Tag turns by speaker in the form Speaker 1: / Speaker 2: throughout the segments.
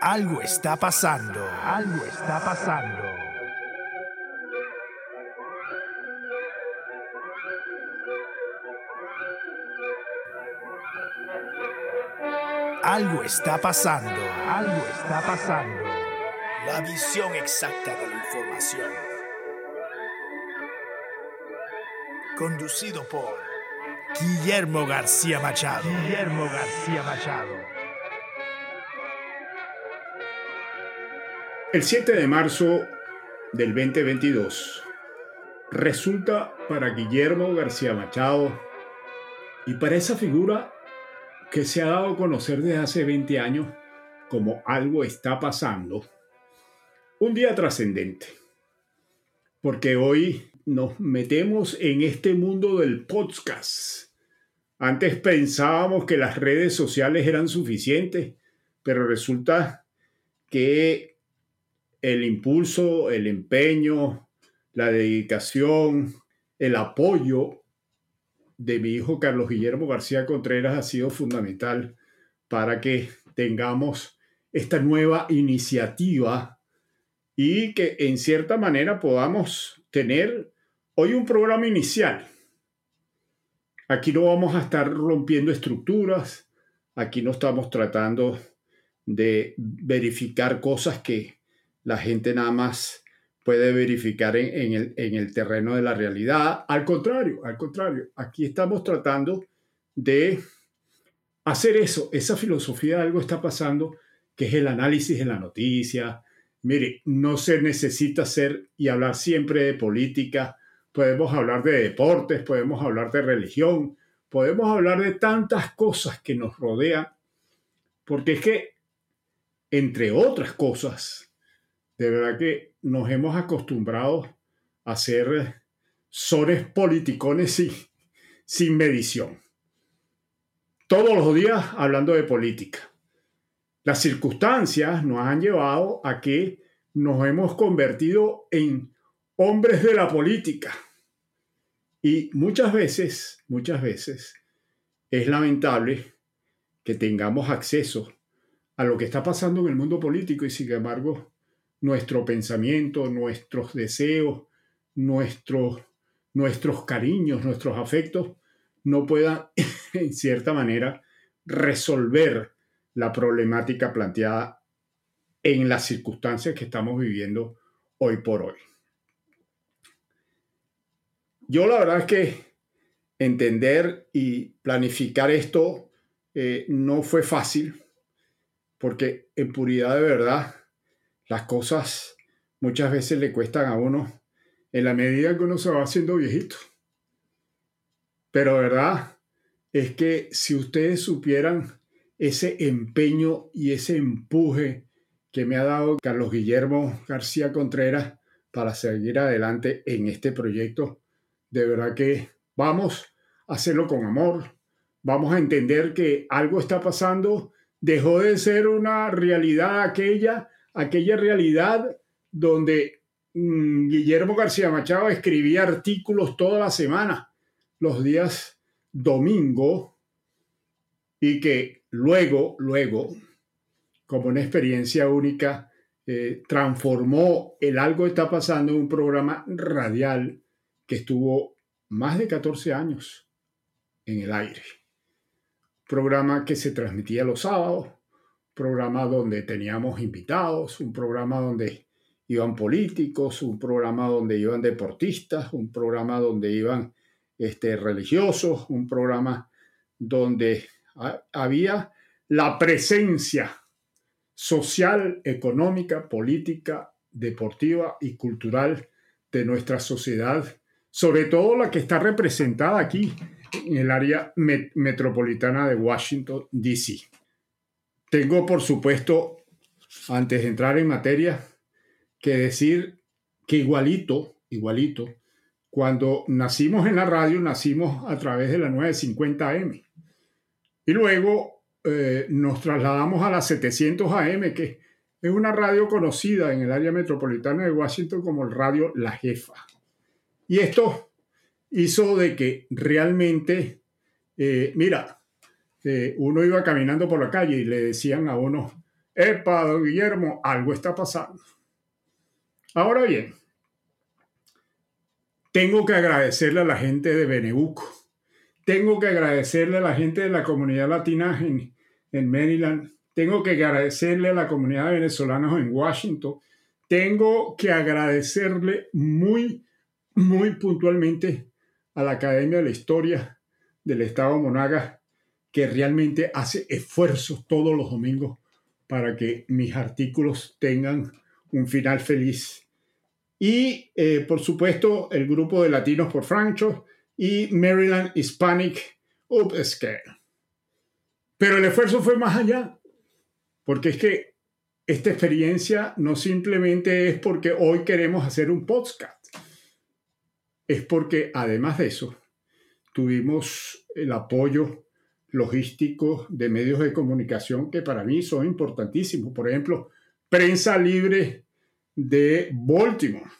Speaker 1: Algo está pasando. Algo está pasando. Algo está pasando. Algo está pasando. La visión exacta de la información. Conducido por Guillermo García Machado. Guillermo García Machado.
Speaker 2: El 7 de marzo del 2022 resulta para Guillermo García Machado y para esa figura que se ha dado a conocer desde hace 20 años como algo está pasando, un día trascendente, porque hoy nos metemos en este mundo del podcast. Antes pensábamos que las redes sociales eran suficientes, pero resulta que el impulso, el empeño, la dedicación, el apoyo de mi hijo Carlos Guillermo García Contreras ha sido fundamental para que tengamos esta nueva iniciativa y que en cierta manera podamos tener hoy un programa inicial. Aquí no vamos a estar rompiendo estructuras, aquí no estamos tratando de verificar cosas que la gente nada más puede verificar en, el, terreno de la realidad. Al contrario, al contrario, aquí estamos tratando de hacer eso, esa filosofía de algo está pasando, que es el análisis de la noticia. Mire, no se necesita hacer y hablar siempre de política, podemos hablar de deportes, podemos hablar de religión, podemos hablar de tantas cosas que nos rodean, porque es que, entre otras cosas, de verdad que nos hemos acostumbrado a ser sores politicones sin medición. Todos los días hablando de política. Las circunstancias nos han llevado a que nos hemos convertido en hombres de la política. Y muchas veces, muchas veces, es lamentable que tengamos acceso a lo que está pasando en el mundo político y sin embargo nuestro pensamiento, nuestros deseos, nuestros, nuestros cariños, nuestros afectos, no puedan, en cierta manera, resolver la problemática planteada en las circunstancias que estamos viviendo hoy por hoy. Yo la verdad es que entender y planificar esto eh, no fue fácil, porque en puridad de verdad las cosas muchas veces le cuestan a uno en la medida que uno se va haciendo viejito. Pero verdad es que si ustedes supieran ese empeño y ese empuje que me ha dado Carlos Guillermo García Contreras para seguir adelante en este proyecto, de verdad que vamos a hacerlo con amor, vamos a entender que algo está pasando, dejó de ser una realidad aquella aquella realidad donde mm, Guillermo García Machado escribía artículos toda la semana, los días domingo, y que luego, luego, como una experiencia única, eh, transformó el Algo está pasando en un programa radial que estuvo más de 14 años en el aire. Programa que se transmitía los sábados, programa donde teníamos invitados, un programa donde iban políticos, un programa donde iban deportistas, un programa donde iban este, religiosos, un programa donde había la presencia social, económica, política, deportiva y cultural de nuestra sociedad, sobre todo la que está representada aquí en el área metropolitana de Washington, D.C. Tengo, por supuesto, antes de entrar en materia, que decir que igualito, igualito, cuando nacimos en la radio, nacimos a través de la 950M. Y luego eh, nos trasladamos a la 700 AM, que es una radio conocida en el área metropolitana de Washington como el radio La Jefa. Y esto, hizo de que realmente, eh, mira, eh, uno iba caminando por la calle y le decían a uno, epa, don Guillermo, algo está pasando. Ahora bien, tengo que agradecerle a la gente de Benebuco, tengo que agradecerle a la gente de la comunidad latina en, en Maryland, tengo que agradecerle a la comunidad de venezolanos en Washington, tengo que agradecerle muy, muy puntualmente a la Academia de la Historia del Estado Monagas, que realmente hace esfuerzos todos los domingos para que mis artículos tengan un final feliz. Y, eh, por supuesto, el grupo de Latinos por Francho y Maryland Hispanic Upscale. Pero el esfuerzo fue más allá, porque es que esta experiencia no simplemente es porque hoy queremos hacer un podcast, es porque además de eso, tuvimos el apoyo logístico de medios de comunicación que para mí son importantísimos. Por ejemplo, Prensa Libre de Baltimore.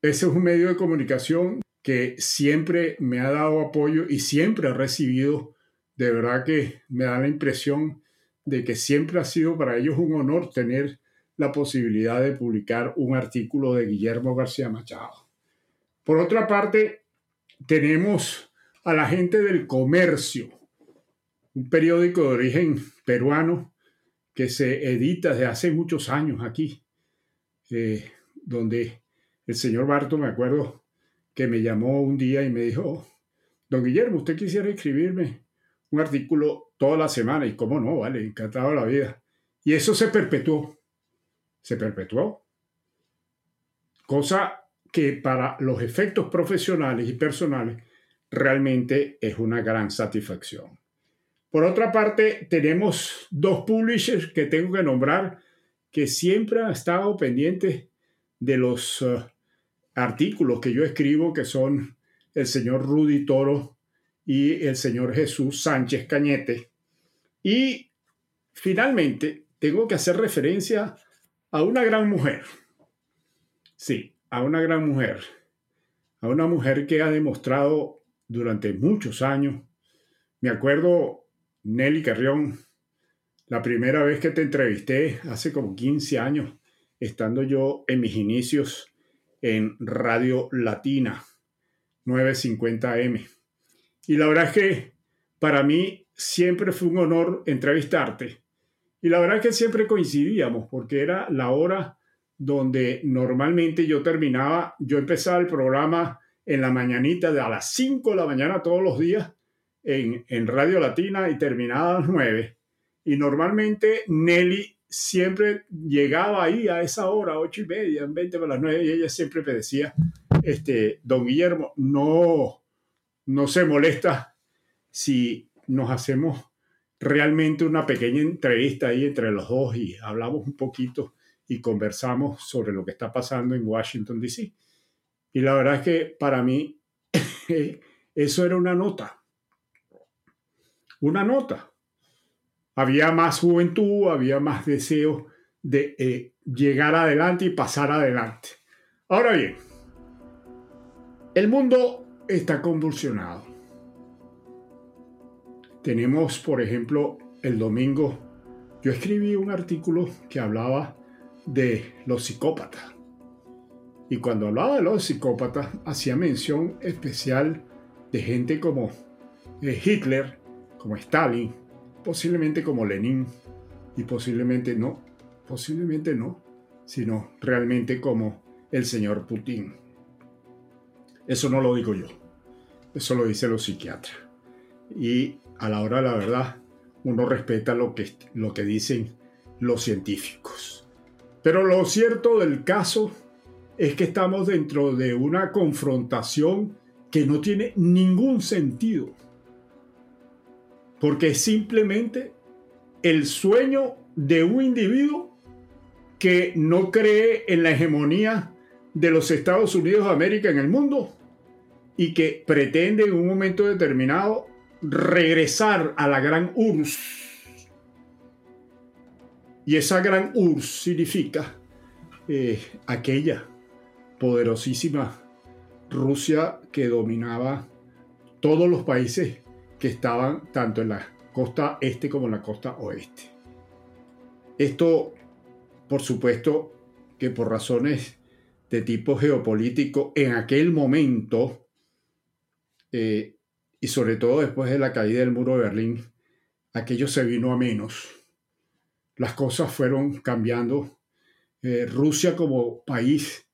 Speaker 2: Ese es un medio de comunicación que siempre me ha dado apoyo y siempre ha recibido, de verdad que me da la impresión de que siempre ha sido para ellos un honor tener la posibilidad de publicar un artículo de Guillermo García Machado. Por otra parte, tenemos a la gente del comercio, un periódico de origen peruano que se edita desde hace muchos años aquí, eh, donde el señor Barto, me acuerdo, que me llamó un día y me dijo, don Guillermo, ¿usted quisiera escribirme un artículo toda la semana? Y cómo no, vale, encantado la vida. Y eso se perpetuó, se perpetuó. Cosa que para los efectos profesionales y personales realmente es una gran satisfacción. Por otra parte, tenemos dos publishers que tengo que nombrar que siempre han estado pendientes de los uh, artículos que yo escribo, que son el señor Rudy Toro y el señor Jesús Sánchez Cañete. Y finalmente, tengo que hacer referencia a una gran mujer. Sí, a una gran mujer. A una mujer que ha demostrado durante muchos años. Me acuerdo, Nelly Carrión, la primera vez que te entrevisté, hace como 15 años, estando yo en mis inicios en Radio Latina 950M. Y la verdad es que para mí siempre fue un honor entrevistarte. Y la verdad es que siempre coincidíamos porque era la hora donde normalmente yo terminaba, yo empezaba el programa en la mañanita de a las 5 de la mañana todos los días en, en Radio Latina y terminaba a las 9. Y normalmente Nelly siempre llegaba ahí a esa hora, ocho y media, en 20 para las 9, y ella siempre me decía, este, don Guillermo, no, no se molesta si nos hacemos realmente una pequeña entrevista ahí entre los dos y hablamos un poquito y conversamos sobre lo que está pasando en Washington, D.C. Y la verdad es que para mí eso era una nota. Una nota. Había más juventud, había más deseo de eh, llegar adelante y pasar adelante. Ahora bien, el mundo está convulsionado. Tenemos, por ejemplo, el domingo, yo escribí un artículo que hablaba de los psicópatas. Y cuando hablaba de los psicópatas, hacía mención especial de gente como eh, Hitler, como Stalin, posiblemente como Lenin, y posiblemente no, posiblemente no, sino realmente como el señor Putin. Eso no lo digo yo, eso lo dicen los psiquiatras. Y a la hora de la verdad, uno respeta lo que, lo que dicen los científicos. Pero lo cierto del caso es que estamos dentro de una confrontación que no tiene ningún sentido. Porque es simplemente el sueño de un individuo que no cree en la hegemonía de los Estados Unidos de América en el mundo y que pretende en un momento determinado regresar a la gran URSS y esa gran URSS significa eh, aquella poderosísima Rusia que dominaba todos los países que estaban tanto en la costa este como en la costa oeste. Esto, por supuesto, que por razones de tipo geopolítico en aquel momento, eh, y sobre todo después de la caída del muro de Berlín, aquello se vino a menos. Las cosas fueron cambiando. Eh, Rusia como país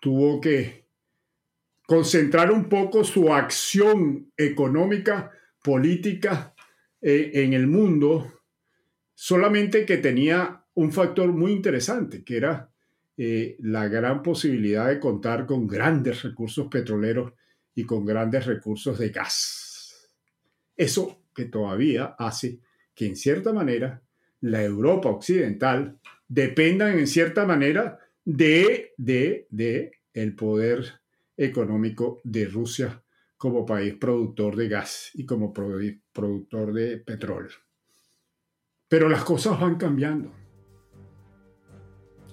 Speaker 2: tuvo que concentrar un poco su acción económica, política eh, en el mundo, solamente que tenía un factor muy interesante, que era eh, la gran posibilidad de contar con grandes recursos petroleros y con grandes recursos de gas. Eso que todavía hace que en cierta manera la Europa occidental dependa en cierta manera de, de, de el poder económico de Rusia como país productor de gas y como productor de petróleo. Pero las cosas van cambiando.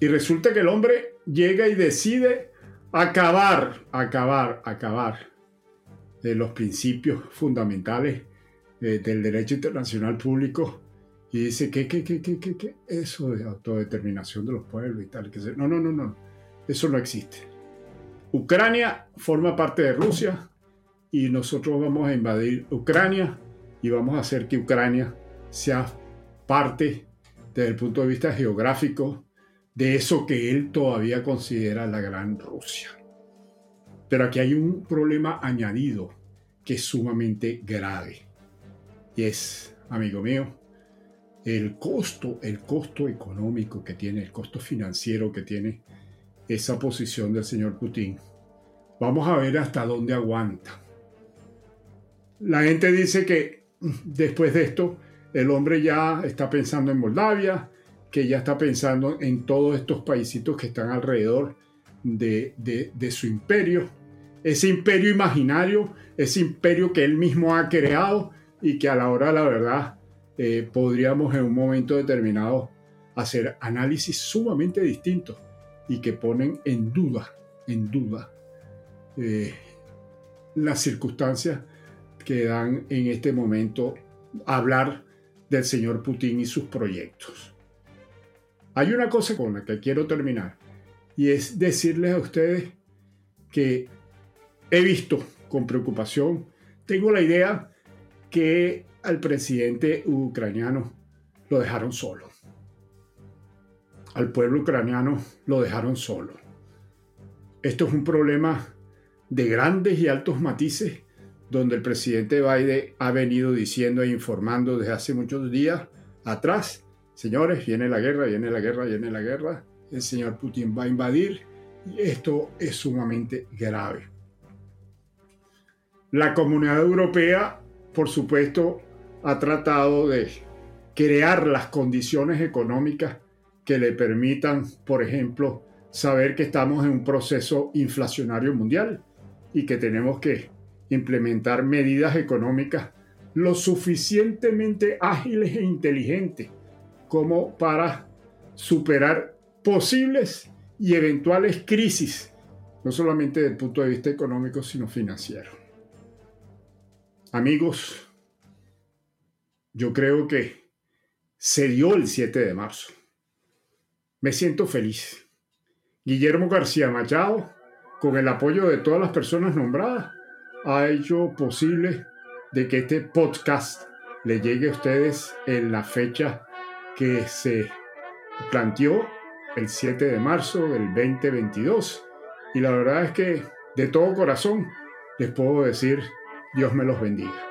Speaker 2: Y resulta que el hombre llega y decide acabar, acabar, acabar de los principios fundamentales eh, del derecho internacional público y dice que, que, que, que, que, eso de autodeterminación de los pueblos y tal. Que no, no, no, no. Eso no existe. Ucrania forma parte de Rusia, y nosotros vamos a invadir Ucrania y vamos a hacer que Ucrania sea parte desde el punto de vista geográfico de eso que él todavía considera la gran Rusia. Pero aquí hay un problema añadido que es sumamente grave. Y es, amigo mío, el costo, el costo económico que tiene, el costo financiero que tiene esa posición del señor Putin. Vamos a ver hasta dónde aguanta. La gente dice que después de esto el hombre ya está pensando en Moldavia, que ya está pensando en todos estos paisitos que están alrededor de, su imperio, ese imperio imaginario, ese imperio que él mismo ha creado y que a la hora de la verdad eh, podríamos en un momento determinado hacer análisis sumamente distintos y que ponen en duda, en duda, eh, las circunstancias que dan en este momento hablar del señor Putin y sus proyectos. Hay una cosa con la que quiero terminar y es decirles a ustedes que he visto con preocupación, tengo la idea que al presidente ucraniano lo dejaron solo. Al pueblo ucraniano lo dejaron solo. Esto es un problema de grandes y altos matices donde el presidente Biden ha venido diciendo e informando desde hace muchos días atrás, señores, viene la guerra, viene la guerra, viene la guerra, el señor Putin va a invadir y esto es sumamente grave. La comunidad europea, por supuesto, ha tratado de crear las condiciones económicas que le permitan, por ejemplo, saber que estamos en un proceso inflacionario mundial y que tenemos que implementar medidas económicas lo suficientemente ágiles e inteligentes como para superar posibles y eventuales crisis, no solamente desde el punto de vista económico, sino financiero. Amigos, yo creo que se dio el 7 de marzo. Me siento feliz. Guillermo García Machado, con el apoyo de todas las personas nombradas, ha hecho posible de que este podcast le llegue a ustedes en la fecha que se planteó el 7 de marzo del 2022. Y la verdad es que de todo corazón les puedo decir, Dios me los bendiga.